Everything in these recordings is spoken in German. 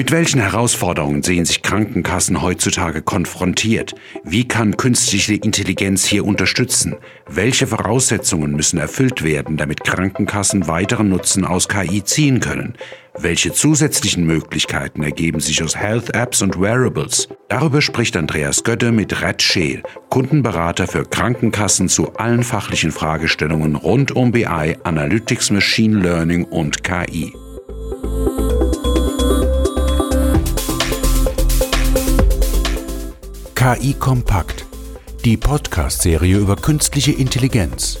Mit welchen Herausforderungen sehen sich Krankenkassen heutzutage konfrontiert? Wie kann künstliche Intelligenz hier unterstützen? Welche Voraussetzungen müssen erfüllt werden, damit Krankenkassen weiteren Nutzen aus KI ziehen können? Welche zusätzlichen Möglichkeiten ergeben sich aus Health Apps und Wearables? Darüber spricht Andreas Götte mit Red Scheel, Kundenberater für Krankenkassen zu allen fachlichen Fragestellungen rund um BI, Analytics, Machine Learning und KI. KI Kompakt, die Podcast-Serie über künstliche Intelligenz.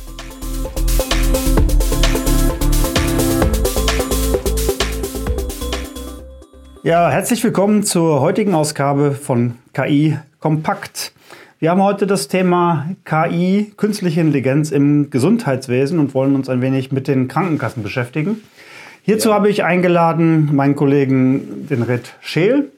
Ja, herzlich willkommen zur heutigen Ausgabe von KI Kompakt. Wir haben heute das Thema KI, künstliche Intelligenz im Gesundheitswesen und wollen uns ein wenig mit den Krankenkassen beschäftigen. Hierzu ja. habe ich eingeladen meinen Kollegen, den Red Scheel.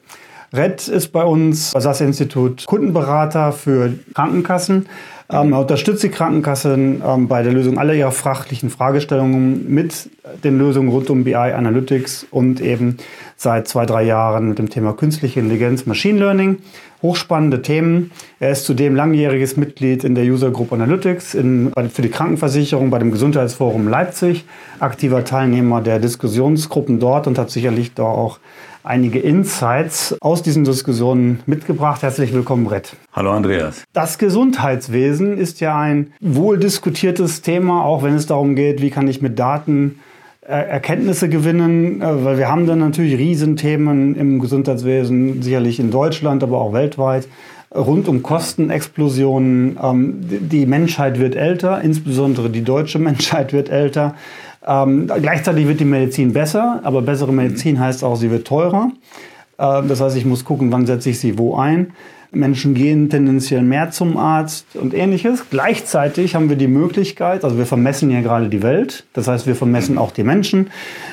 Red ist bei uns bei SAS-Institut Kundenberater für Krankenkassen. Ähm, er unterstützt die Krankenkassen ähm, bei der Lösung aller ihrer fachlichen Fragestellungen mit den Lösungen rund um BI Analytics und eben seit zwei, drei Jahren mit dem Thema künstliche Intelligenz, Machine Learning. Hochspannende Themen. Er ist zudem langjähriges Mitglied in der User Group Analytics in, für die Krankenversicherung bei dem Gesundheitsforum Leipzig, aktiver Teilnehmer der Diskussionsgruppen dort und hat sicherlich da auch einige Insights aus diesen Diskussionen mitgebracht. Herzlich willkommen, Brett. Hallo, Andreas. Das Gesundheitswesen ist ja ein wohl diskutiertes Thema, auch wenn es darum geht, wie kann ich mit Daten äh, Erkenntnisse gewinnen, äh, weil wir haben dann natürlich Riesenthemen im Gesundheitswesen, sicherlich in Deutschland, aber auch weltweit, rund um Kostenexplosionen. Ähm, die Menschheit wird älter, insbesondere die deutsche Menschheit wird älter. Ähm, gleichzeitig wird die Medizin besser, aber bessere Medizin heißt auch, sie wird teurer. Äh, das heißt, ich muss gucken, wann setze ich sie wo ein. Menschen gehen tendenziell mehr zum Arzt und ähnliches. Gleichzeitig haben wir die Möglichkeit, also wir vermessen ja gerade die Welt, das heißt, wir vermessen auch die Menschen.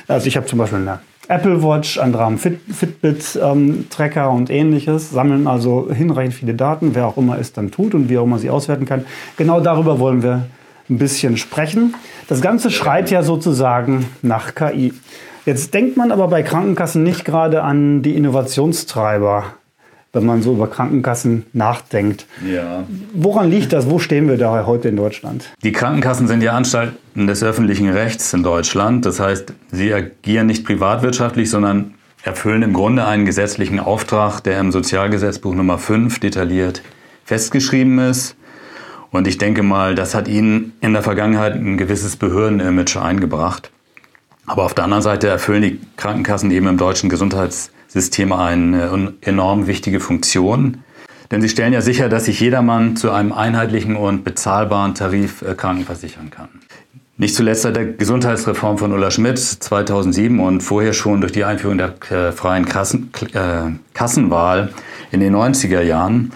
Also ich habe zum Beispiel eine Apple Watch, andere haben Fit, Fitbit-Tracker ähm, und ähnliches, sammeln also hinreichend viele Daten, wer auch immer es dann tut und wie auch immer sie auswerten kann. Genau darüber wollen wir ein bisschen sprechen. Das Ganze schreit ja sozusagen nach KI. Jetzt denkt man aber bei Krankenkassen nicht gerade an die Innovationstreiber, wenn man so über Krankenkassen nachdenkt. Ja. Woran liegt das? Wo stehen wir da heute in Deutschland? Die Krankenkassen sind ja Anstalten des öffentlichen Rechts in Deutschland. Das heißt, sie agieren nicht privatwirtschaftlich, sondern erfüllen im Grunde einen gesetzlichen Auftrag, der im Sozialgesetzbuch Nummer 5 detailliert festgeschrieben ist. Und ich denke mal, das hat ihnen in der Vergangenheit ein gewisses Behördenimage eingebracht. Aber auf der anderen Seite erfüllen die Krankenkassen eben im deutschen Gesundheitssystem eine enorm wichtige Funktion. Denn sie stellen ja sicher, dass sich jedermann zu einem einheitlichen und bezahlbaren Tarif äh, krankenversichern kann. Nicht zuletzt seit der Gesundheitsreform von Ulla Schmidt 2007 und vorher schon durch die Einführung der äh, freien Kassen, äh, Kassenwahl in den 90er Jahren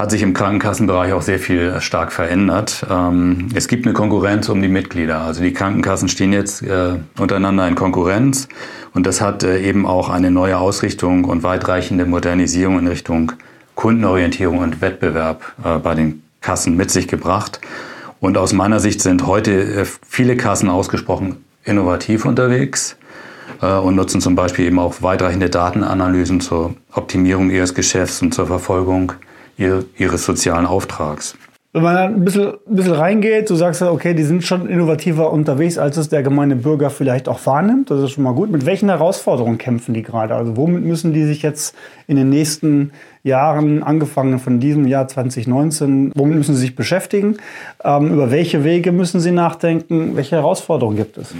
hat sich im Krankenkassenbereich auch sehr viel äh, stark verändert. Ähm, es gibt eine Konkurrenz um die Mitglieder. Also die Krankenkassen stehen jetzt äh, untereinander in Konkurrenz und das hat äh, eben auch eine neue Ausrichtung und weitreichende Modernisierung in Richtung Kundenorientierung und Wettbewerb bei den Kassen mit sich gebracht. Und aus meiner Sicht sind heute viele Kassen ausgesprochen innovativ unterwegs und nutzen zum Beispiel eben auch weitreichende Datenanalysen zur Optimierung ihres Geschäfts und zur Verfolgung ihres sozialen Auftrags. Wenn man da ein bisschen, ein bisschen reingeht, du sagst ja, okay, die sind schon innovativer unterwegs, als es der gemeine Bürger vielleicht auch wahrnimmt. Das ist schon mal gut. Mit welchen Herausforderungen kämpfen die gerade? Also womit müssen die sich jetzt in den nächsten Jahren, angefangen von diesem Jahr 2019, womit müssen sie sich beschäftigen? Ähm, über welche Wege müssen sie nachdenken? Welche Herausforderungen gibt es?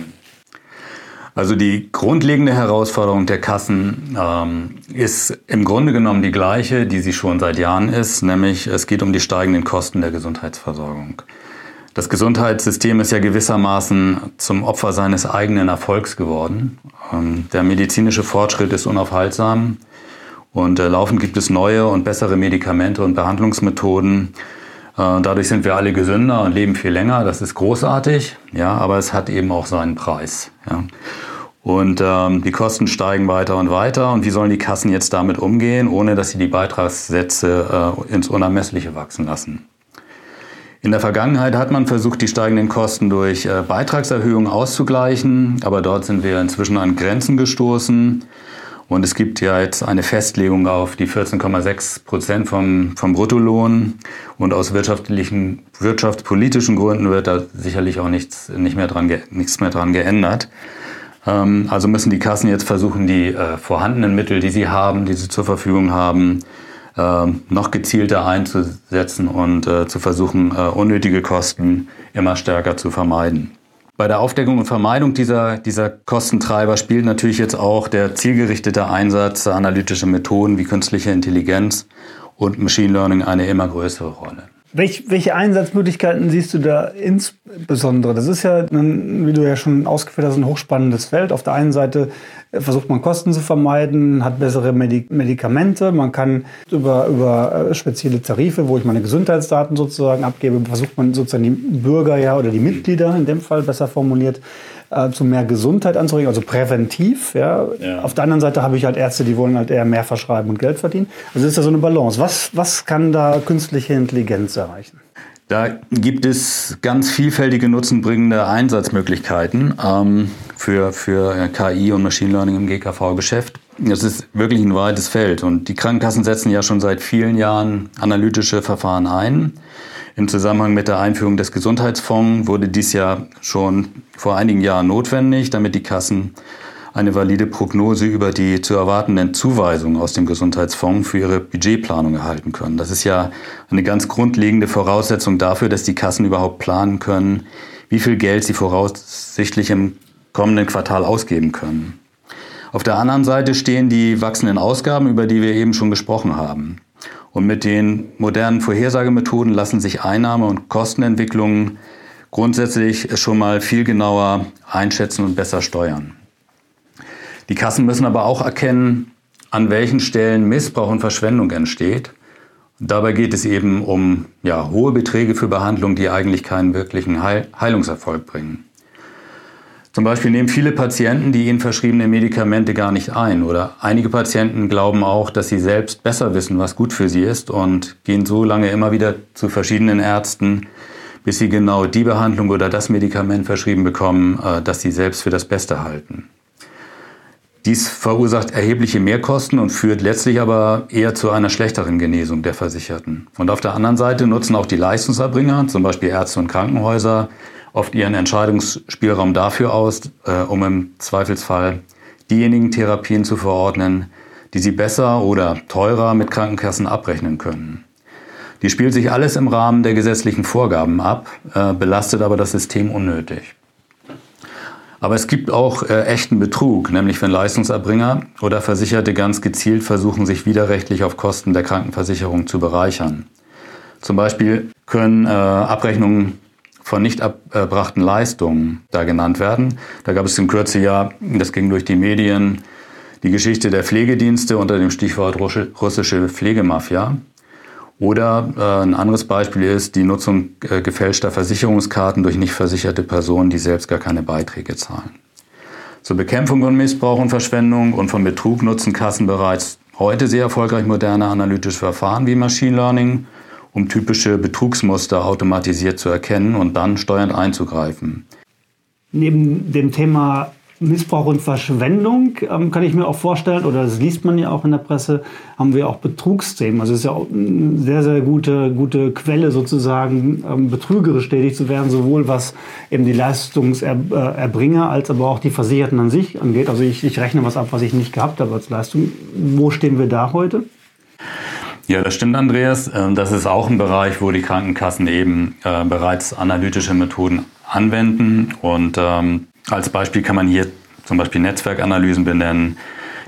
Also die grundlegende Herausforderung der Kassen ähm, ist im Grunde genommen die gleiche, die sie schon seit Jahren ist, nämlich es geht um die steigenden Kosten der Gesundheitsversorgung. Das Gesundheitssystem ist ja gewissermaßen zum Opfer seines eigenen Erfolgs geworden. Ähm, der medizinische Fortschritt ist unaufhaltsam und äh, laufend gibt es neue und bessere Medikamente und Behandlungsmethoden. Äh, dadurch sind wir alle gesünder und leben viel länger. Das ist großartig, ja, aber es hat eben auch seinen Preis. Ja. Und ähm, die Kosten steigen weiter und weiter. Und wie sollen die Kassen jetzt damit umgehen, ohne dass sie die Beitragssätze äh, ins Unermessliche wachsen lassen? In der Vergangenheit hat man versucht, die steigenden Kosten durch äh, Beitragserhöhungen auszugleichen, aber dort sind wir inzwischen an Grenzen gestoßen. Und es gibt ja jetzt eine Festlegung auf die 14,6 Prozent vom, vom Bruttolohn. Und aus wirtschaftlichen, wirtschaftspolitischen Gründen wird da sicherlich auch nichts, nicht mehr dran, nichts mehr dran geändert. Ähm, also müssen die Kassen jetzt versuchen, die äh, vorhandenen Mittel, die sie haben, die sie zur Verfügung haben, äh, noch gezielter einzusetzen und äh, zu versuchen, äh, unnötige Kosten immer stärker zu vermeiden. Bei der Aufdeckung und Vermeidung dieser, dieser Kostentreiber spielt natürlich jetzt auch der zielgerichtete Einsatz analytischer Methoden wie künstliche Intelligenz und Machine Learning eine immer größere Rolle. Welch, welche Einsatzmöglichkeiten siehst du da insbesondere? Das ist ja, wie du ja schon ausgeführt hast, ein hochspannendes Feld. Auf der einen Seite versucht man Kosten zu vermeiden, hat bessere Medikamente, man kann über, über äh, spezielle Tarife, wo ich meine Gesundheitsdaten sozusagen abgebe, versucht man sozusagen die Bürger ja oder die Mitglieder in dem Fall besser formuliert, äh, zu mehr Gesundheit anzuregen, also präventiv. Ja. ja. Auf der anderen Seite habe ich halt Ärzte, die wollen halt eher mehr verschreiben und Geld verdienen. Also ist da so eine Balance. Was, was kann da künstliche Intelligenz erreichen? Da gibt es ganz vielfältige nutzenbringende Einsatzmöglichkeiten ähm, für, für KI und Machine Learning im GKV-Geschäft. Das ist wirklich ein weites Feld und die Krankenkassen setzen ja schon seit vielen Jahren analytische Verfahren ein. Im Zusammenhang mit der Einführung des Gesundheitsfonds wurde dies ja schon vor einigen Jahren notwendig, damit die Kassen eine valide Prognose über die zu erwartenden Zuweisungen aus dem Gesundheitsfonds für ihre Budgetplanung erhalten können. Das ist ja eine ganz grundlegende Voraussetzung dafür, dass die Kassen überhaupt planen können, wie viel Geld sie voraussichtlich im kommenden Quartal ausgeben können. Auf der anderen Seite stehen die wachsenden Ausgaben, über die wir eben schon gesprochen haben. Und mit den modernen Vorhersagemethoden lassen sich Einnahme- und Kostenentwicklungen grundsätzlich schon mal viel genauer einschätzen und besser steuern. Die Kassen müssen aber auch erkennen, an welchen Stellen Missbrauch und Verschwendung entsteht. dabei geht es eben um ja, hohe Beträge für Behandlungen, die eigentlich keinen wirklichen Heil Heilungserfolg bringen. Zum Beispiel nehmen viele Patienten die ihnen verschriebenen Medikamente gar nicht ein. Oder einige Patienten glauben auch, dass sie selbst besser wissen, was gut für sie ist und gehen so lange immer wieder zu verschiedenen Ärzten, bis sie genau die Behandlung oder das Medikament verschrieben bekommen, äh, das sie selbst für das Beste halten. Dies verursacht erhebliche Mehrkosten und führt letztlich aber eher zu einer schlechteren Genesung der Versicherten. Und auf der anderen Seite nutzen auch die Leistungserbringer, zum Beispiel Ärzte und Krankenhäuser, oft ihren Entscheidungsspielraum dafür aus, äh, um im Zweifelsfall diejenigen Therapien zu verordnen, die sie besser oder teurer mit Krankenkassen abrechnen können. Die spielt sich alles im Rahmen der gesetzlichen Vorgaben ab, äh, belastet aber das System unnötig. Aber es gibt auch äh, echten Betrug, nämlich wenn Leistungserbringer oder Versicherte ganz gezielt versuchen, sich widerrechtlich auf Kosten der Krankenversicherung zu bereichern. Zum Beispiel können äh, Abrechnungen von nicht erbrachten Leistungen da genannt werden. Da gab es im Kürzejahr, das ging durch die Medien, die Geschichte der Pflegedienste unter dem Stichwort russische Pflegemafia. Oder äh, ein anderes Beispiel ist die Nutzung äh, gefälschter Versicherungskarten durch nicht versicherte Personen, die selbst gar keine Beiträge zahlen. Zur Bekämpfung von Missbrauch und Verschwendung und von Betrug nutzen Kassen bereits heute sehr erfolgreich moderne analytische Verfahren wie Machine Learning um typische Betrugsmuster automatisiert zu erkennen und dann steuernd einzugreifen. Neben dem Thema Missbrauch und Verschwendung ähm, kann ich mir auch vorstellen, oder das liest man ja auch in der Presse, haben wir auch Betrugsthemen. Also es ist ja auch eine sehr, sehr gute, gute Quelle sozusagen, ähm, betrügerisch tätig zu werden, sowohl was eben die Leistungserbringer als aber auch die Versicherten an sich angeht. Also ich, ich rechne was ab, was ich nicht gehabt habe als Leistung. Wo stehen wir da heute? Ja, das stimmt, Andreas. Ähm, das ist auch ein Bereich, wo die Krankenkassen eben äh, bereits analytische Methoden anwenden. Und ähm, als Beispiel kann man hier zum Beispiel Netzwerkanalysen benennen,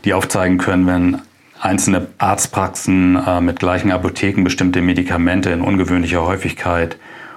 die aufzeigen können, wenn einzelne Arztpraxen äh, mit gleichen Apotheken bestimmte Medikamente in ungewöhnlicher Häufigkeit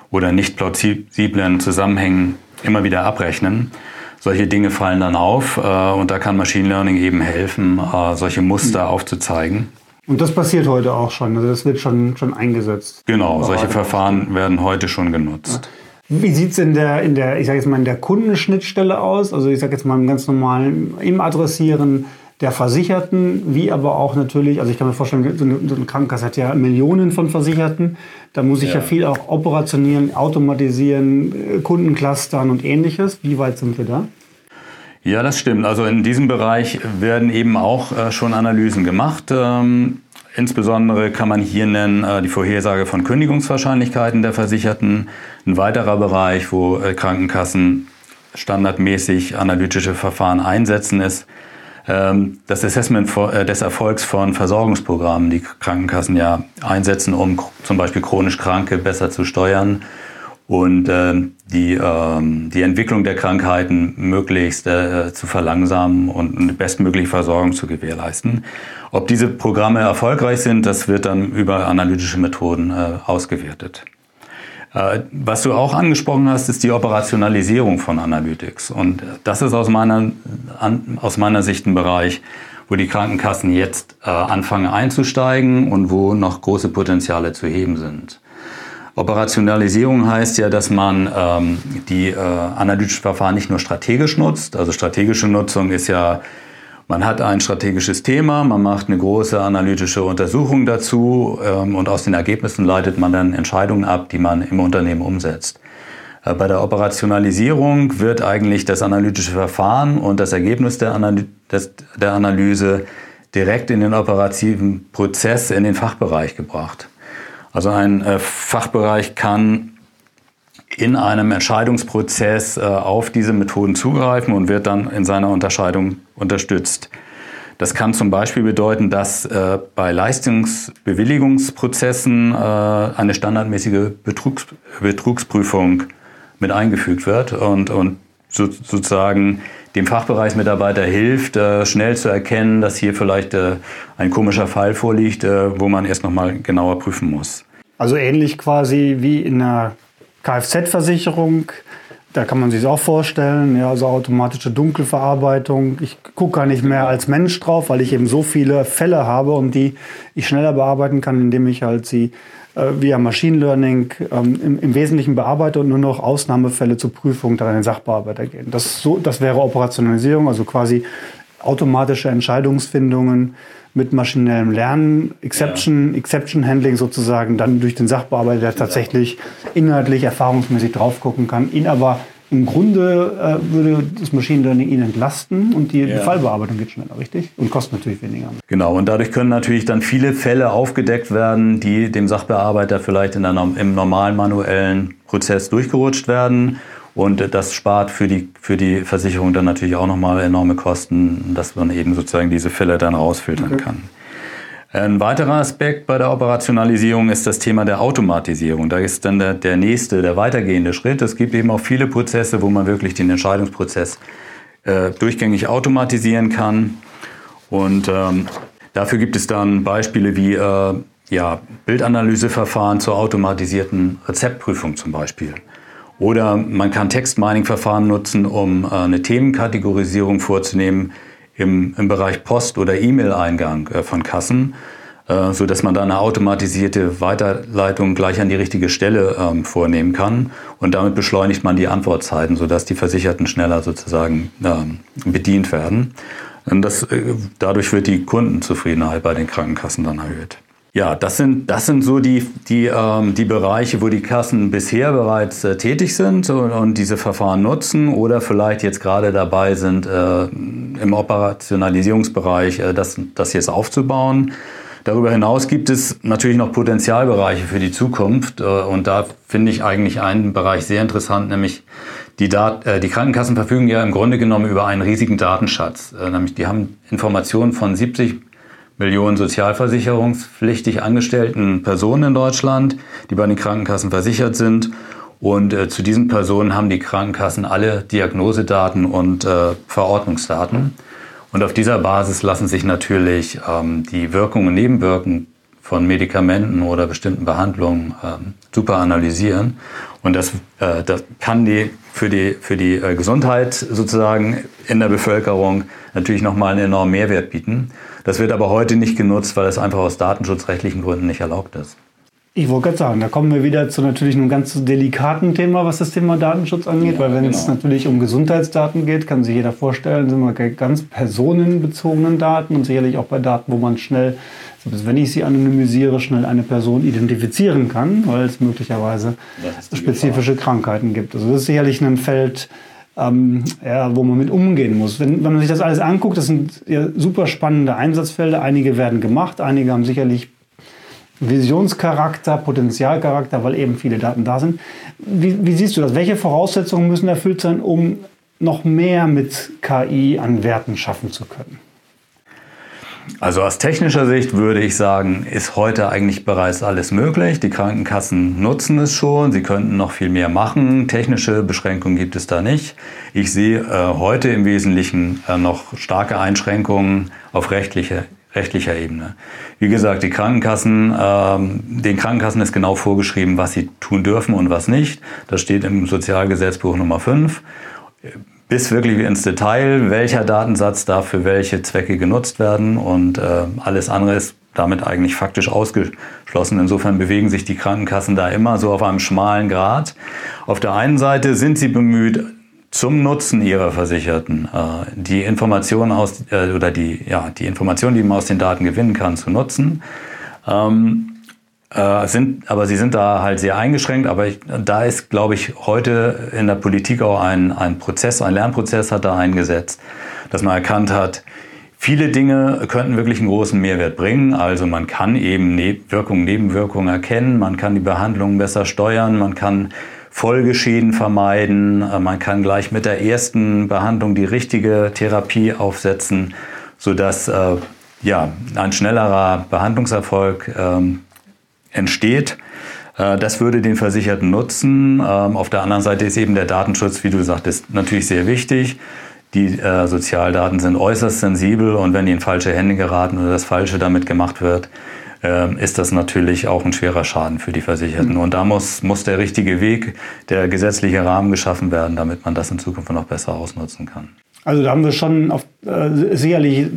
oder nicht plausiblen Zusammenhängen immer wieder abrechnen. Solche Dinge fallen dann auf äh, und da kann Machine Learning eben helfen, äh, solche Muster mhm. aufzuzeigen. Und das passiert heute auch schon, also das wird schon, schon eingesetzt. Genau, solche Verfahren werden heute schon genutzt. Wie sieht es in der, in der, ich sage jetzt mal, in der Kundenschnittstelle aus? Also ich sage jetzt mal im ganz normalen, im Adressieren der Versicherten, wie aber auch natürlich, also ich kann mir vorstellen, so eine, so eine Krankenkasse hat ja Millionen von Versicherten. Da muss ich ja. ja viel auch operationieren, automatisieren, Kundenclustern und ähnliches. Wie weit sind wir da? Ja, das stimmt. Also in diesem Bereich werden eben auch äh, schon Analysen gemacht. Ähm, insbesondere kann man hier nennen äh, die Vorhersage von Kündigungswahrscheinlichkeiten der Versicherten. Ein weiterer Bereich, wo äh, Krankenkassen standardmäßig analytische Verfahren einsetzen, ist ähm, das Assessment des Erfolgs von Versorgungsprogrammen, die Krankenkassen ja einsetzen, um zum Beispiel chronisch Kranke besser zu steuern und äh, die, äh, die Entwicklung der Krankheiten möglichst äh, zu verlangsamen und eine bestmögliche Versorgung zu gewährleisten. Ob diese Programme erfolgreich sind, das wird dann über analytische Methoden äh, ausgewertet. Äh, was du auch angesprochen hast, ist die Operationalisierung von Analytics. Und das ist aus meiner, aus meiner Sicht ein Bereich, wo die Krankenkassen jetzt äh, anfangen einzusteigen und wo noch große Potenziale zu heben sind. Operationalisierung heißt ja, dass man ähm, die äh, analytischen Verfahren nicht nur strategisch nutzt. Also strategische Nutzung ist ja, man hat ein strategisches Thema, man macht eine große analytische Untersuchung dazu ähm, und aus den Ergebnissen leitet man dann Entscheidungen ab, die man im Unternehmen umsetzt. Äh, bei der Operationalisierung wird eigentlich das analytische Verfahren und das Ergebnis der, Analy des, der Analyse direkt in den operativen Prozess, in den Fachbereich gebracht. Also ein äh, Fachbereich kann in einem Entscheidungsprozess äh, auf diese Methoden zugreifen und wird dann in seiner Unterscheidung unterstützt. Das kann zum Beispiel bedeuten, dass äh, bei Leistungsbewilligungsprozessen äh, eine standardmäßige Betrugs Betrugsprüfung mit eingefügt wird und, und so, sozusagen dem Fachbereichsmitarbeiter hilft, schnell zu erkennen, dass hier vielleicht ein komischer Fall vorliegt, wo man erst nochmal genauer prüfen muss. Also ähnlich quasi wie in einer Kfz-Versicherung. Da kann man sich auch vorstellen, ja, also automatische Dunkelverarbeitung. Ich gucke gar nicht mehr als Mensch drauf, weil ich eben so viele Fälle habe und die ich schneller bearbeiten kann, indem ich halt sie äh, via Machine Learning ähm, im, im, Wesentlichen bearbeite und nur noch Ausnahmefälle zur Prüfung dann an den Sachbearbeiter gehen. Das, so, das wäre Operationalisierung, also quasi automatische Entscheidungsfindungen mit maschinellem Lernen, Exception, ja. Exception Handling sozusagen, dann durch den Sachbearbeiter, der tatsächlich inhaltlich, erfahrungsmäßig drauf gucken kann, ihn aber im Grunde äh, würde das Machine Learning ihn entlasten und die ja. Fallbearbeitung geht schneller, richtig? Und kostet natürlich weniger. Genau, und dadurch können natürlich dann viele Fälle aufgedeckt werden, die dem Sachbearbeiter vielleicht in der, im normalen manuellen Prozess durchgerutscht werden. Und das spart für die, für die Versicherung dann natürlich auch nochmal enorme Kosten, dass man eben sozusagen diese Fälle dann rausfiltern okay. kann. Ein weiterer Aspekt bei der Operationalisierung ist das Thema der Automatisierung. Da ist dann der, der nächste, der weitergehende Schritt. Es gibt eben auch viele Prozesse, wo man wirklich den Entscheidungsprozess äh, durchgängig automatisieren kann. Und ähm, dafür gibt es dann Beispiele wie äh, ja, Bildanalyseverfahren zur automatisierten Rezeptprüfung zum Beispiel. Oder man kann Text-Mining-Verfahren nutzen, um äh, eine Themenkategorisierung vorzunehmen im, im Bereich Post- oder E-Mail-Eingang äh, von Kassen, äh, so dass man da eine automatisierte Weiterleitung gleich an die richtige Stelle ähm, vornehmen kann. Und damit beschleunigt man die Antwortzeiten, sodass die Versicherten schneller sozusagen ähm, bedient werden. Und das, dadurch wird die Kundenzufriedenheit bei den Krankenkassen dann erhöht. Ja, das sind, das sind so die, die, ähm, die Bereiche, wo die Kassen bisher bereits äh, tätig sind und, und, diese Verfahren nutzen oder vielleicht jetzt gerade dabei sind, äh, im Operationalisierungsbereich äh, das, das jetzt aufzubauen. Darüber hinaus gibt es natürlich noch Potenzialbereiche für die Zukunft. Äh, und da finde ich eigentlich einen Bereich sehr interessant, nämlich die, Dat äh, die Krankenkassen verfügen ja im Grunde genommen über einen riesigen Datenschatz. Äh, nämlich die haben Informationen von 70 Millionen sozialversicherungspflichtig angestellten Personen in Deutschland, die bei den Krankenkassen versichert sind. Und äh, zu diesen Personen haben die Krankenkassen alle Diagnosedaten und äh, Verordnungsdaten. Und auf dieser Basis lassen sich natürlich ähm, die Wirkungen und Nebenwirkungen von Medikamenten oder bestimmten Behandlungen ähm, super analysieren. Und das, äh, das kann die für die, für die äh, Gesundheit sozusagen in der Bevölkerung natürlich nochmal einen enormen Mehrwert bieten. Das wird aber heute nicht genutzt, weil es einfach aus datenschutzrechtlichen Gründen nicht erlaubt ist. Ich wollte gerade sagen, da kommen wir wieder zu natürlich einem ganz delikaten Thema, was das Thema Datenschutz angeht, ja, weil wenn genau. es natürlich um Gesundheitsdaten geht, kann sich jeder vorstellen, sind wir ganz personenbezogenen Daten und sicherlich auch bei Daten, wo man schnell, selbst wenn ich sie anonymisiere, schnell eine Person identifizieren kann, weil es möglicherweise spezifische Gefahr. Krankheiten gibt. Also das ist sicherlich ein Feld, ähm, ja, wo man mit umgehen muss. Wenn, wenn man sich das alles anguckt, das sind ja super spannende Einsatzfelder. Einige werden gemacht, einige haben sicherlich Visionscharakter, Potenzialcharakter, weil eben viele Daten da sind. Wie, wie siehst du das? Welche Voraussetzungen müssen erfüllt sein, um noch mehr mit KI an Werten schaffen zu können? Also aus technischer Sicht würde ich sagen, ist heute eigentlich bereits alles möglich. Die Krankenkassen nutzen es schon, sie könnten noch viel mehr machen. Technische Beschränkungen gibt es da nicht. Ich sehe äh, heute im Wesentlichen äh, noch starke Einschränkungen auf rechtliche, rechtlicher Ebene. Wie gesagt, die Krankenkassen, ähm, den Krankenkassen ist genau vorgeschrieben, was sie tun dürfen und was nicht. Das steht im Sozialgesetzbuch Nummer 5 bis wirklich ins Detail, welcher Datensatz da für welche Zwecke genutzt werden und äh, alles andere ist damit eigentlich faktisch ausgeschlossen. Insofern bewegen sich die Krankenkassen da immer so auf einem schmalen Grad. Auf der einen Seite sind sie bemüht, zum Nutzen ihrer Versicherten äh, die Informationen aus äh, oder die ja die Informationen, die man aus den Daten gewinnen kann, zu nutzen. Ähm, äh, sind, aber sie sind da halt sehr eingeschränkt. Aber ich, da ist, glaube ich, heute in der Politik auch ein, ein Prozess, ein Lernprozess hat da eingesetzt, dass man erkannt hat, viele Dinge könnten wirklich einen großen Mehrwert bringen. Also man kann eben ne Wirkungen, Nebenwirkungen erkennen, man kann die Behandlung besser steuern, man kann Folgeschäden vermeiden, äh, man kann gleich mit der ersten Behandlung die richtige Therapie aufsetzen, sodass äh, ja, ein schnellerer Behandlungserfolg ähm, entsteht. Äh, das würde den Versicherten nutzen. Ähm, auf der anderen Seite ist eben der Datenschutz, wie du sagtest, natürlich sehr wichtig. Die äh, Sozialdaten sind äußerst sensibel und wenn die in falsche Hände geraten oder das Falsche damit gemacht wird, ähm, ist das natürlich auch ein schwerer Schaden für die Versicherten. Mhm. Und da muss, muss der richtige Weg, der gesetzliche Rahmen geschaffen werden, damit man das in Zukunft noch besser ausnutzen kann. Also da haben wir schon auf, äh, sicherlich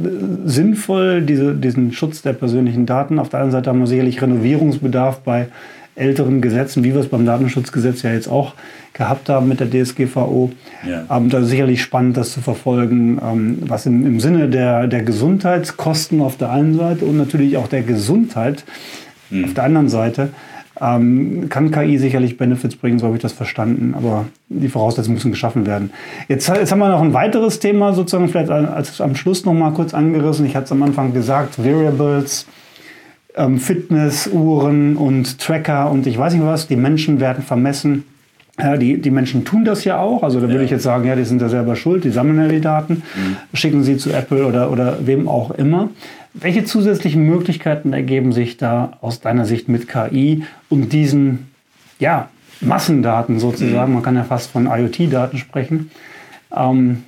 sinnvoll diese, diesen Schutz der persönlichen Daten. Auf der anderen Seite haben wir sicherlich Renovierungsbedarf bei älteren Gesetzen, wie wir es beim Datenschutzgesetz ja jetzt auch gehabt haben mit der DSGVO. Ja. Ähm, da ist sicherlich spannend, das zu verfolgen, ähm, was im, im Sinne der, der Gesundheitskosten auf der einen Seite und natürlich auch der Gesundheit mhm. auf der anderen Seite ähm, kann KI sicherlich Benefits bringen, so habe ich das verstanden, aber die Voraussetzungen müssen geschaffen werden. Jetzt, jetzt haben wir noch ein weiteres Thema, sozusagen vielleicht als am Schluss noch mal kurz angerissen. Ich hatte es am Anfang gesagt, Variables, ähm, Fitnessuhren und Tracker und ich weiß nicht was, die Menschen werden vermessen. Ja, die, die Menschen tun das ja auch. Also da würde ja. ich jetzt sagen, ja, die sind ja selber schuld, die sammeln ja die Daten, mhm. schicken sie zu Apple oder, oder wem auch immer. Welche zusätzlichen Möglichkeiten ergeben sich da aus deiner Sicht mit KI, um diesen ja, Massendaten sozusagen, man kann ja fast von IoT-Daten sprechen, ähm,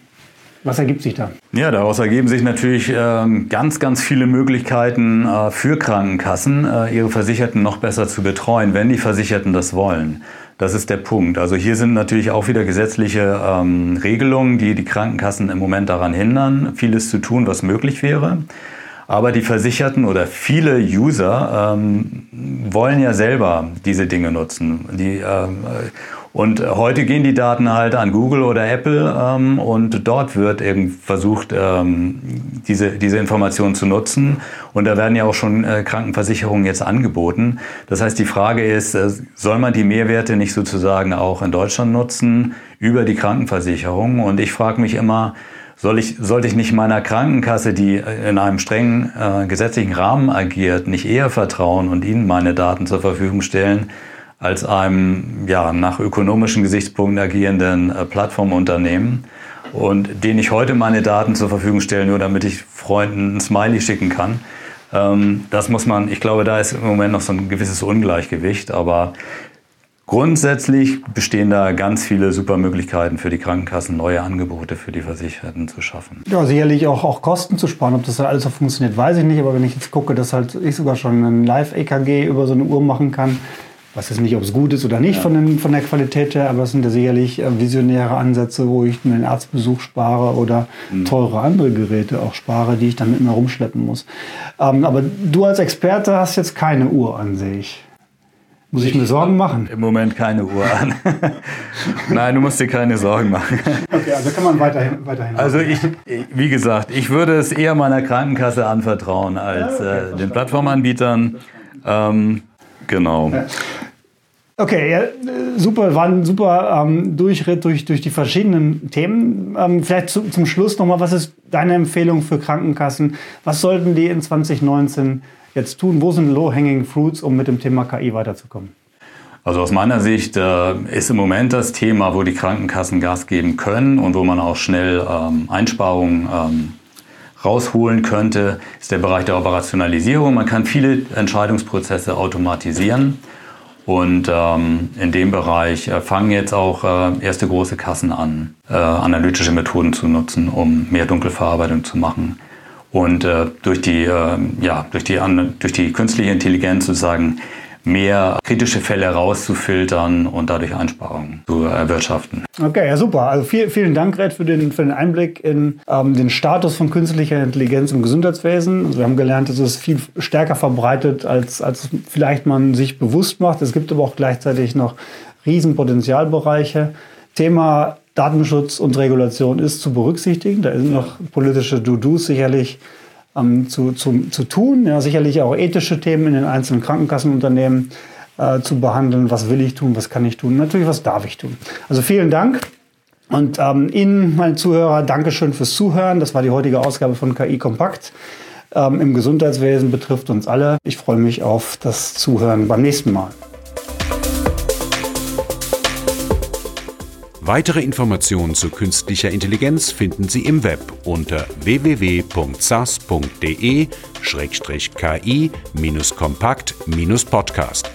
was ergibt sich da? Ja, daraus ergeben sich natürlich ähm, ganz, ganz viele Möglichkeiten äh, für Krankenkassen, äh, ihre Versicherten noch besser zu betreuen, wenn die Versicherten das wollen. Das ist der Punkt. Also hier sind natürlich auch wieder gesetzliche ähm, Regelungen, die die Krankenkassen im Moment daran hindern, vieles zu tun, was möglich wäre. Aber die Versicherten oder viele User ähm, wollen ja selber diese Dinge nutzen. Die, ähm, und heute gehen die Daten halt an Google oder Apple ähm, und dort wird eben versucht, ähm, diese, diese Informationen zu nutzen. Und da werden ja auch schon äh, Krankenversicherungen jetzt angeboten. Das heißt, die Frage ist, äh, soll man die Mehrwerte nicht sozusagen auch in Deutschland nutzen über die Krankenversicherung? Und ich frage mich immer, soll ich, sollte ich nicht meiner Krankenkasse, die in einem strengen äh, gesetzlichen Rahmen agiert, nicht eher vertrauen und ihnen meine Daten zur Verfügung stellen, als einem ja, nach ökonomischen Gesichtspunkten agierenden äh, Plattformunternehmen? Und denen ich heute meine Daten zur Verfügung stelle, nur damit ich Freunden ein Smiley schicken kann. Ähm, das muss man, ich glaube, da ist im Moment noch so ein gewisses Ungleichgewicht, aber Grundsätzlich bestehen da ganz viele super Möglichkeiten für die Krankenkassen, neue Angebote für die Versicherten zu schaffen. Ja, sicherlich auch, auch Kosten zu sparen. Ob das alles so funktioniert, weiß ich nicht. Aber wenn ich jetzt gucke, dass halt ich sogar schon ein Live-EKG über so eine Uhr machen kann, weiß jetzt nicht, ob es gut ist oder nicht ja. von, den, von der Qualität her, aber es sind ja sicherlich äh, visionäre Ansätze, wo ich einen Arztbesuch spare oder mhm. teure andere Geräte auch spare, die ich dann mit mir rumschleppen muss. Ähm, aber du als Experte hast jetzt keine Uhr an sich. Muss ich mir Sorgen machen? Im Moment keine Uhr an. Nein, du musst dir keine Sorgen machen. Okay, also kann man weiterhin. weiterhin also ich, wie gesagt, ich würde es eher meiner Krankenkasse anvertrauen als ja, okay, äh, den Plattformanbietern. Ähm, genau. Ja. Okay, ja, super, war ein super ähm, Durchritt durch, durch die verschiedenen Themen. Ähm, vielleicht zu, zum Schluss nochmal, was ist deine Empfehlung für Krankenkassen? Was sollten die in 2019 jetzt tun? Wo sind Low-Hanging Fruits, um mit dem Thema KI weiterzukommen? Also aus meiner Sicht äh, ist im Moment das Thema, wo die Krankenkassen Gas geben können und wo man auch schnell ähm, Einsparungen ähm, rausholen könnte, ist der Bereich der Operationalisierung. Man kann viele Entscheidungsprozesse automatisieren. Und ähm, in dem Bereich äh, fangen jetzt auch äh, erste große Kassen an, äh, analytische Methoden zu nutzen, um mehr Dunkelverarbeitung zu machen. Und äh, durch, die, äh, ja, durch, die, durch die künstliche Intelligenz sozusagen mehr kritische Fälle rauszufiltern und dadurch Einsparungen zu erwirtschaften. Okay, ja super. Also viel, vielen Dank, Red, für den, für den Einblick in ähm, den Status von künstlicher Intelligenz im Gesundheitswesen. Also wir haben gelernt, es ist viel stärker verbreitet, als, als vielleicht man sich bewusst macht. Es gibt aber auch gleichzeitig noch Riesenpotenzialbereiche. Thema Datenschutz und Regulation ist zu berücksichtigen. Da sind noch politische Do-Dos sicherlich ähm, zu, zu, zu tun. Ja, sicherlich auch ethische Themen in den einzelnen Krankenkassenunternehmen äh, zu behandeln. Was will ich tun? Was kann ich tun? Natürlich, was darf ich tun? Also vielen Dank. Und ähm, Ihnen, meine Zuhörer, Dankeschön fürs Zuhören. Das war die heutige Ausgabe von KI Kompakt. Ähm, Im Gesundheitswesen betrifft uns alle. Ich freue mich auf das Zuhören beim nächsten Mal. Weitere Informationen zu künstlicher Intelligenz finden Sie im Web unter www.sas.de-ki-kompakt-podcast.